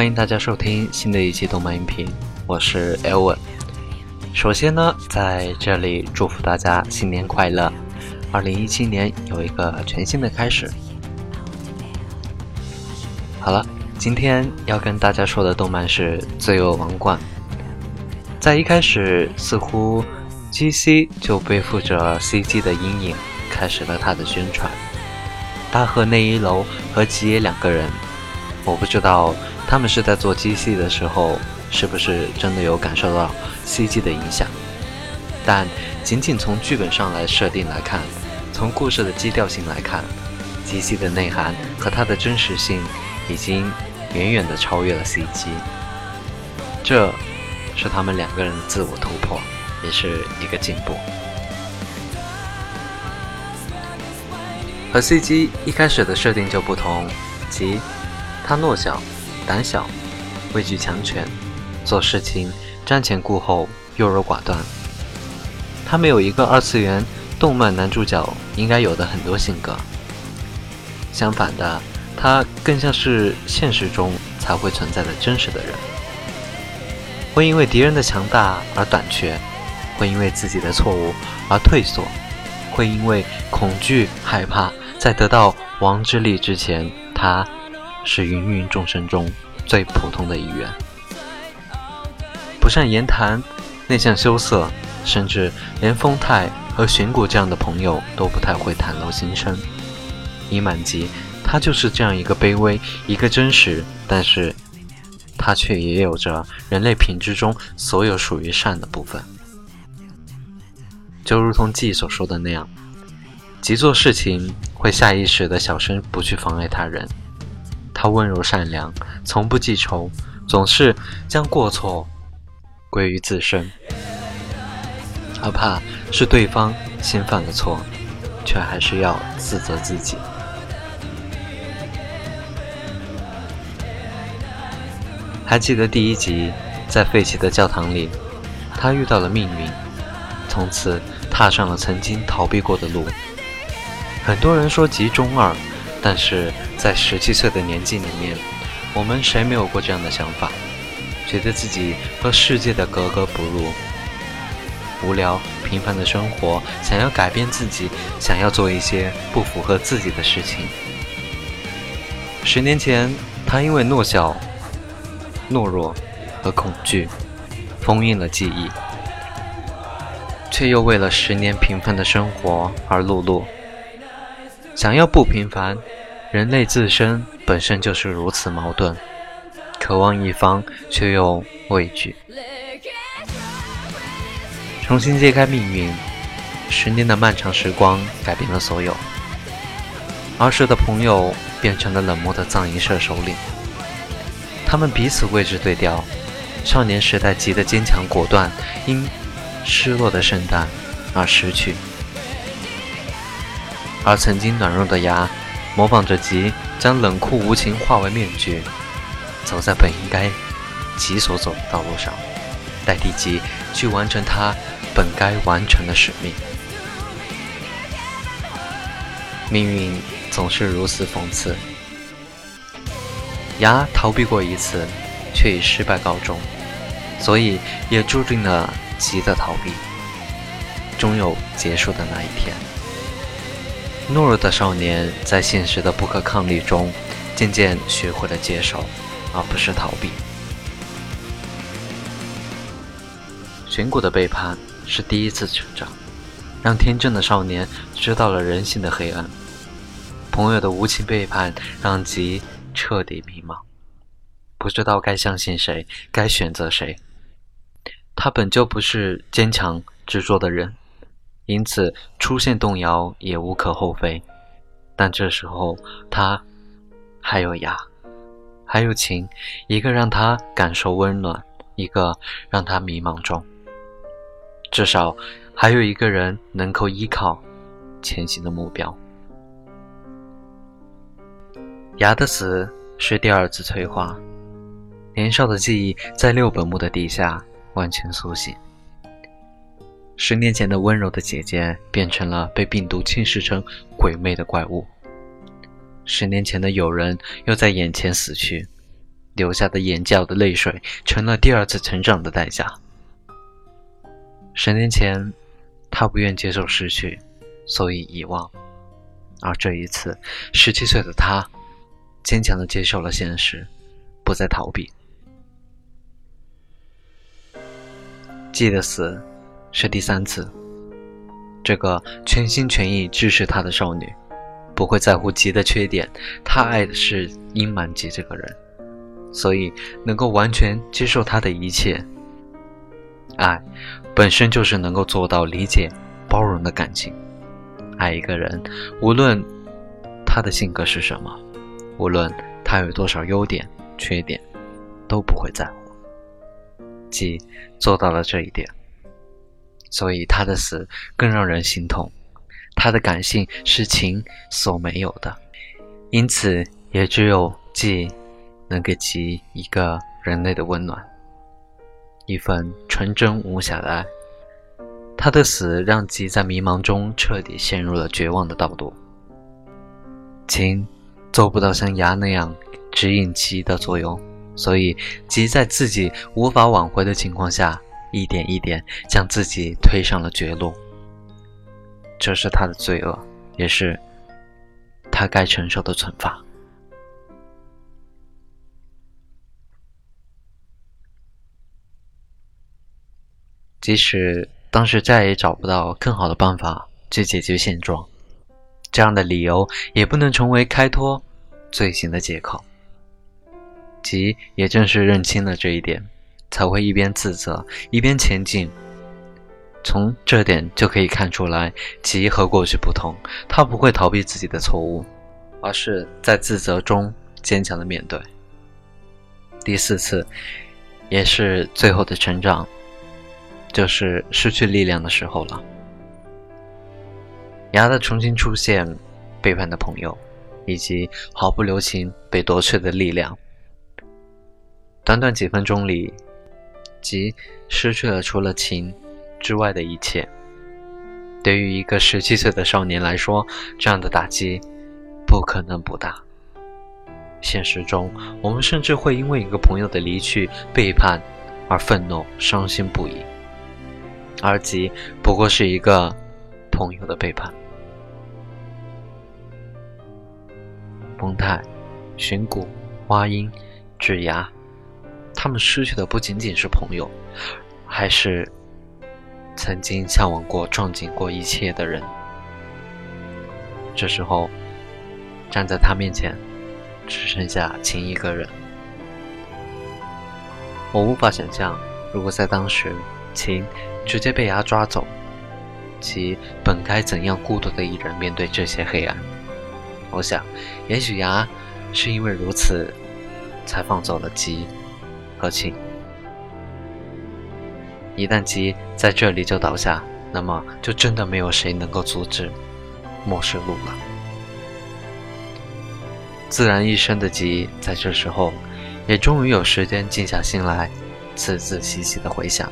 欢迎大家收听新的一期动漫音频，我是 Elvin。首先呢，在这里祝福大家新年快乐，二零一七年有一个全新的开始。好了，今天要跟大家说的动漫是《罪恶王冠》。在一开始，似乎 GC 就背负着 CG 的阴影，开始了他的宣传。大和内一楼和吉野两个人，我不知道他们是在做 GC 的时候，是不是真的有感受到 CG 的影响。但仅仅从剧本上来设定来看，从故事的基调性来看，GC 的内涵和它的真实性已经远远的超越了 CG。这，是他们两个人的自我突破，也是一个进步。和 CG 一开始的设定就不同，即他弱小、胆小、畏惧强权，做事情瞻前顾后、优柔寡断。他没有一个二次元动漫男主角应该有的很多性格。相反的，他更像是现实中才会存在的真实的人，会因为敌人的强大而胆怯，会因为自己的错误而退缩，会因为恐惧害怕。在得到王之力之前，他是芸芸众生中最普通的一员，不善言谈，内向羞涩，甚至连丰太和玄谷这样的朋友都不太会袒露心声。伊满吉，他就是这样一个卑微，一个真实，但是他却也有着人类品质中所有属于善的部分，就如同季所说的那样。即做事情会下意识的小声，不去妨碍他人。他温柔善良，从不记仇，总是将过错归于自身，哪怕是对方先犯了错，却还是要自责自己。还记得第一集，在废弃的教堂里，他遇到了命运，从此踏上了曾经逃避过的路。很多人说集中二，但是在十七岁的年纪里面，我们谁没有过这样的想法？觉得自己和世界的格格不入，无聊平凡的生活，想要改变自己，想要做一些不符合自己的事情。十年前，他因为懦小、懦弱和恐惧，封印了记忆，却又为了十年平凡的生活而碌碌。想要不平凡，人类自身本身就是如此矛盾，渴望一方却又畏惧。重新揭开命运，十年的漫长时光改变了所有。儿时的朋友变成了冷漠的藏银社首领，他们彼此位置对调。少年时代急的坚强果断，因失落的圣诞而失去。而曾经软弱的牙，模仿着吉将冷酷无情化为面具，走在本应该吉所走的道路上，代替吉去完成他本该完成的使命。命运总是如此讽刺，牙逃避过一次，却以失败告终，所以也注定了吉的逃避终有结束的那一天。懦弱的少年在现实的不可抗力中，渐渐学会了接受，而不是逃避。玄谷的背叛是第一次成长，让天真的少年知道了人性的黑暗。朋友的无情背叛让吉彻底迷茫，不知道该相信谁，该选择谁。他本就不是坚强执着的人。因此，出现动摇也无可厚非。但这时候，他还有牙，还有情，一个让他感受温暖，一个让他迷茫中。至少，还有一个人能够依靠，前行的目标。牙的死是第二次催化，年少的记忆在六本木的地下完全苏醒。十年前的温柔的姐姐变成了被病毒侵蚀成鬼魅的怪物。十年前的友人又在眼前死去，流下的眼角的泪水，成了第二次成长的代价。十年前，他不愿接受失去，所以遗忘；而这一次，十七岁的他，坚强的接受了现实，不再逃避。记得死，是第三次。这个全心全意支持他的少女，不会在乎吉的缺点。她爱的是殷满吉这个人，所以能够完全接受他的一切。爱，本身就是能够做到理解、包容的感情。爱一个人，无论他的性格是什么，无论他有多少优点、缺点，都不会在乎。吉做到了这一点。所以他的死更让人心痛，他的感性是情所没有的，因此也只有季能给其一个人类的温暖，一份纯真无瑕的爱。他的死让吉在迷茫中彻底陷入了绝望的道路。情做不到像牙那样指引吉的作用，所以吉在自己无法挽回的情况下。一点一点将自己推上了绝路，这是他的罪恶，也是他该承受的惩罚。即使当时再也找不到更好的办法去解决现状，这样的理由也不能成为开脱罪行的借口。即也正是认清了这一点。才会一边自责一边前进。从这点就可以看出来，吉和过去不同，他不会逃避自己的错误，而是在自责中坚强的面对。第四次，也是最后的成长，就是失去力量的时候了。牙的重新出现，背叛的朋友，以及毫不留情被夺去的力量，短短几分钟里。即失去了除了情之外的一切。对于一个十七岁的少年来说，这样的打击不可能不大。现实中，我们甚至会因为一个朋友的离去、背叛而愤怒、伤心不已。而吉不过是一个朋友的背叛。崩太、寻谷、花音、指牙。他们失去的不仅仅是朋友，还是曾经向往过、撞击过一切的人。这时候，站在他面前，只剩下秦一个人。我无法想象，如果在当时，秦直接被牙抓走，其本该怎样孤独的一人面对这些黑暗。我想，也许牙是因为如此，才放走了吉。和庆，一旦吉在这里就倒下，那么就真的没有谁能够阻止末世路了。自然一生的吉在这时候，也终于有时间静下心来，仔仔细细的回想，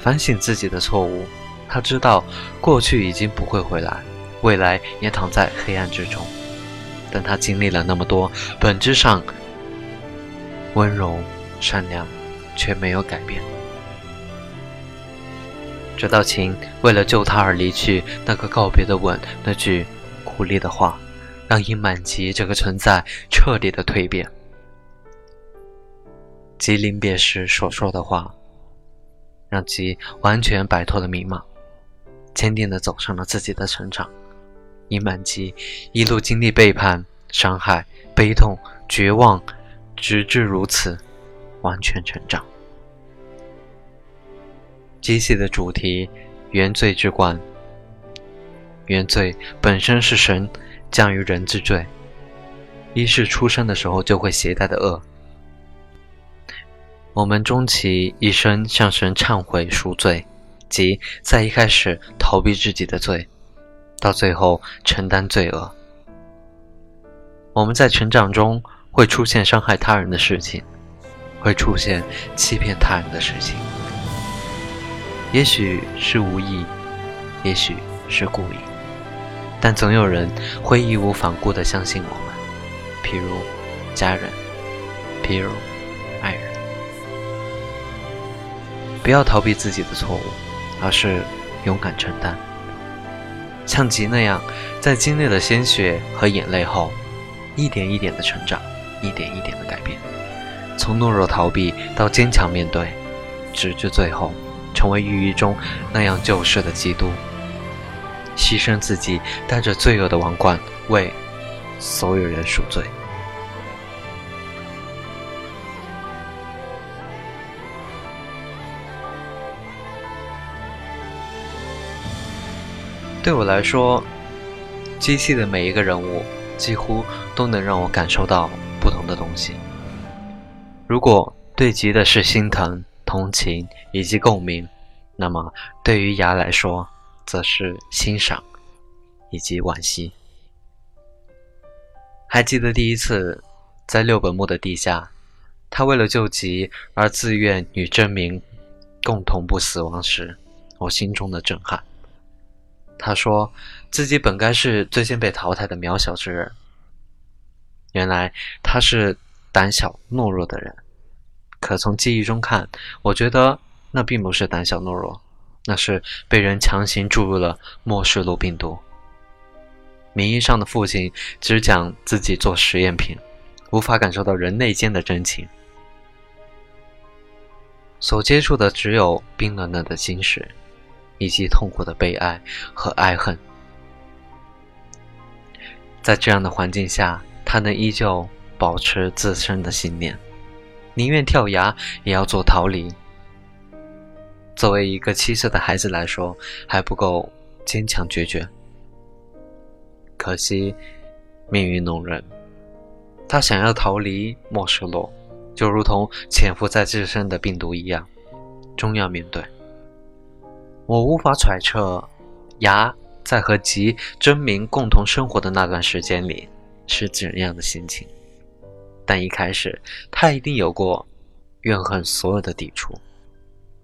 反省自己的错误。他知道过去已经不会回来，未来也躺在黑暗之中。但他经历了那么多，本质上。温柔、善良，却没有改变。直到晴为了救他而离去，那个告别的吻，那句鼓励的话，让殷满吉这个存在彻底的蜕变。吉临别时所说的话，让吉完全摆脱了迷茫，坚定的走上了自己的成长。殷满吉一路经历背叛、伤害、悲痛、绝望。直至如此，完全成长。机器的主题，原罪之冠。原罪本身是神降于人之罪，一是出生的时候就会携带的恶。我们终其一生向神忏悔赎罪，即在一开始逃避自己的罪，到最后承担罪恶。我们在成长中。会出现伤害他人的事情，会出现欺骗他人的事情，也许是无意，也许是故意，但总有人会义无反顾地相信我们，譬如家人。譬如爱人。不要逃避自己的错误，而是勇敢承担。像吉那样，在经历了鲜血和眼泪后，一点一点的成长，一点一点的改变，从懦弱逃避到坚强面对，直至最后成为寓意中那样救世的基督，牺牲自己，带着罪恶的王冠为所有人赎罪。对我来说，机器的每一个人物几乎都能让我感受到不同的东西。如果对吉的是心疼、同情以及共鸣，那么对于牙来说，则是欣赏以及惋惜。还记得第一次在六本木的地下，他为了救吉而自愿与真名共同不死亡时，我心中的震撼。他说自己本该是最先被淘汰的渺小之人，原来他是胆小懦弱的人。可从记忆中看，我觉得那并不是胆小懦弱，那是被人强行注入了末世录病毒。名义上的父亲只讲自己做实验品，无法感受到人内间的真情，所接触的只有冰冷冷的心事。以及痛苦的悲哀和爱恨，在这样的环境下，他能依旧保持自身的信念，宁愿跳崖也要做逃离。作为一个七岁的孩子来说，还不够坚强决绝。可惜，命运弄人，他想要逃离莫世洛，就如同潜伏在自身的病毒一样，终要面对。我无法揣测，牙在和吉真明共同生活的那段时间里是怎样的心情，但一开始他一定有过怨恨所有的抵触，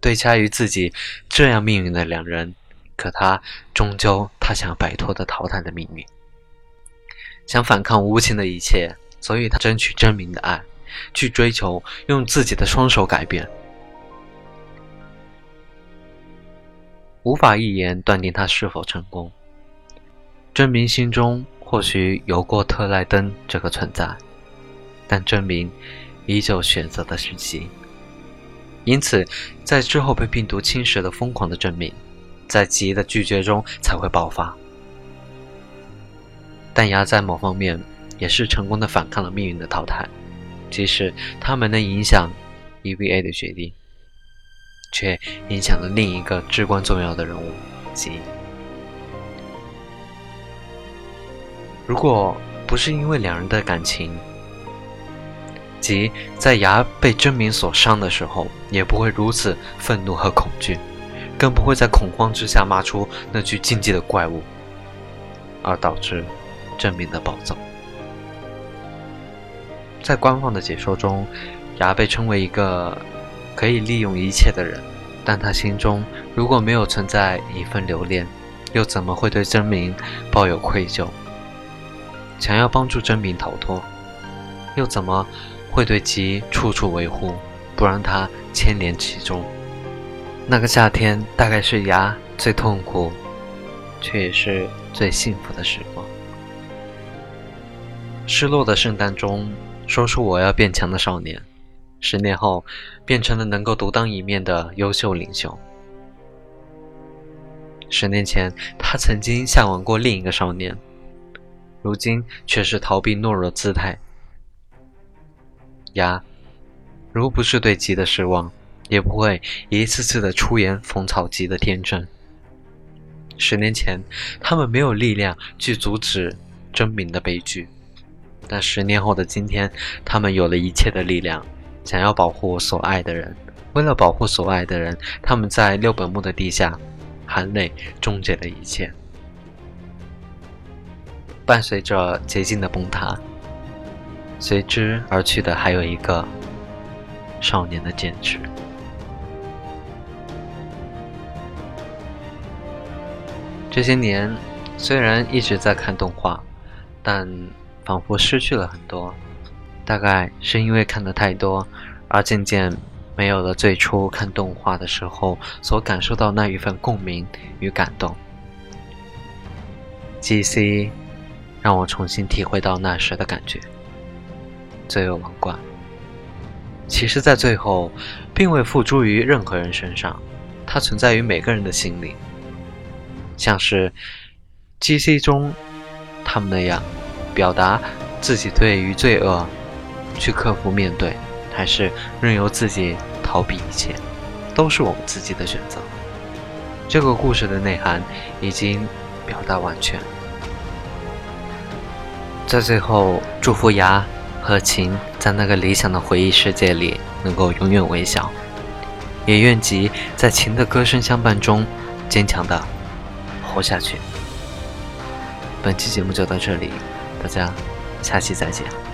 对掐于自己这样命运的两人，可他终究他想摆脱的淘汰的命运，想反抗无情的一切，所以他争取真明的爱，去追求，用自己的双手改变。无法一言断定他是否成功。真明心中或许有过特莱登这个存在，但证明依旧选择的是吉。因此，在之后被病毒侵蚀的疯狂的证明，在吉的拒绝中才会爆发。但牙在某方面也是成功的反抗了命运的淘汰，即使他们能影响 EVA 的决定。却影响了另一个至关重要的人物吉。如果不是因为两人的感情，即在牙被真名所伤的时候，也不会如此愤怒和恐惧，更不会在恐慌之下骂出那句禁忌的怪物，而导致真名的暴走。在官方的解说中，牙被称为一个。可以利用一切的人，但他心中如果没有存在一份留恋，又怎么会对真名抱有愧疚？想要帮助真名逃脱，又怎么会对吉处处维护，不让他牵连其中？那个夏天大概是牙最痛苦，却也是最幸福的时光。失落的圣诞中，说出我要变强的少年。十年后，变成了能够独当一面的优秀领袖。十年前，他曾经向往过另一个少年，如今却是逃避懦弱姿态。呀，如不是对吉的失望，也不会一次次的出言讽草吉的天真。十年前，他们没有力量去阻止真名的悲剧，但十年后的今天，他们有了一切的力量。想要保护所爱的人，为了保护所爱的人，他们在六本木的地下，含泪终结了一切。伴随着结晶的崩塌，随之而去的还有一个少年的坚持。这些年，虽然一直在看动画，但仿佛失去了很多。大概是因为看的太多，而渐渐没有了最初看动画的时候所感受到那一份共鸣与感动。G.C. 让我重新体会到那时的感觉。罪恶王冠，其实，在最后，并未付诸于任何人身上，它存在于每个人的心里，像是 G.C. 中他们那样，表达自己对于罪恶去克服面对，还是任由自己逃避一切，都是我们自己的选择。这个故事的内涵已经。表达完全，在最后祝福牙和琴在那个理想的回忆世界里能够永远微笑，也愿吉在琴的歌声相伴中坚强的活下去。本期节目就到这里，大家下期再见。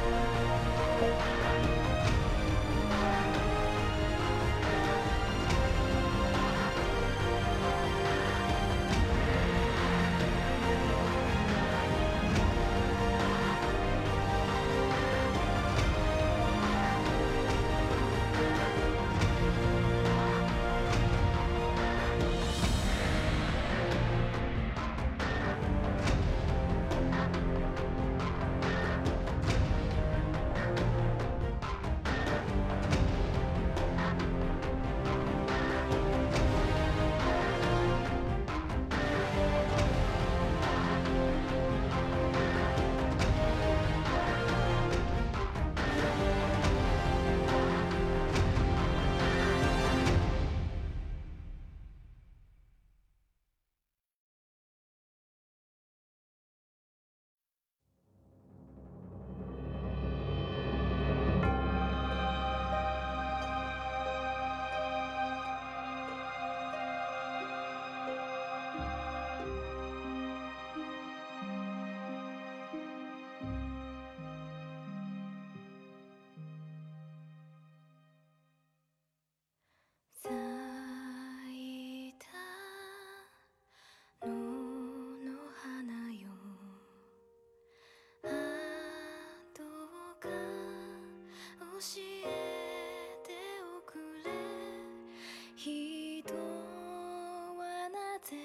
人はなぜ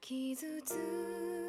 傷つく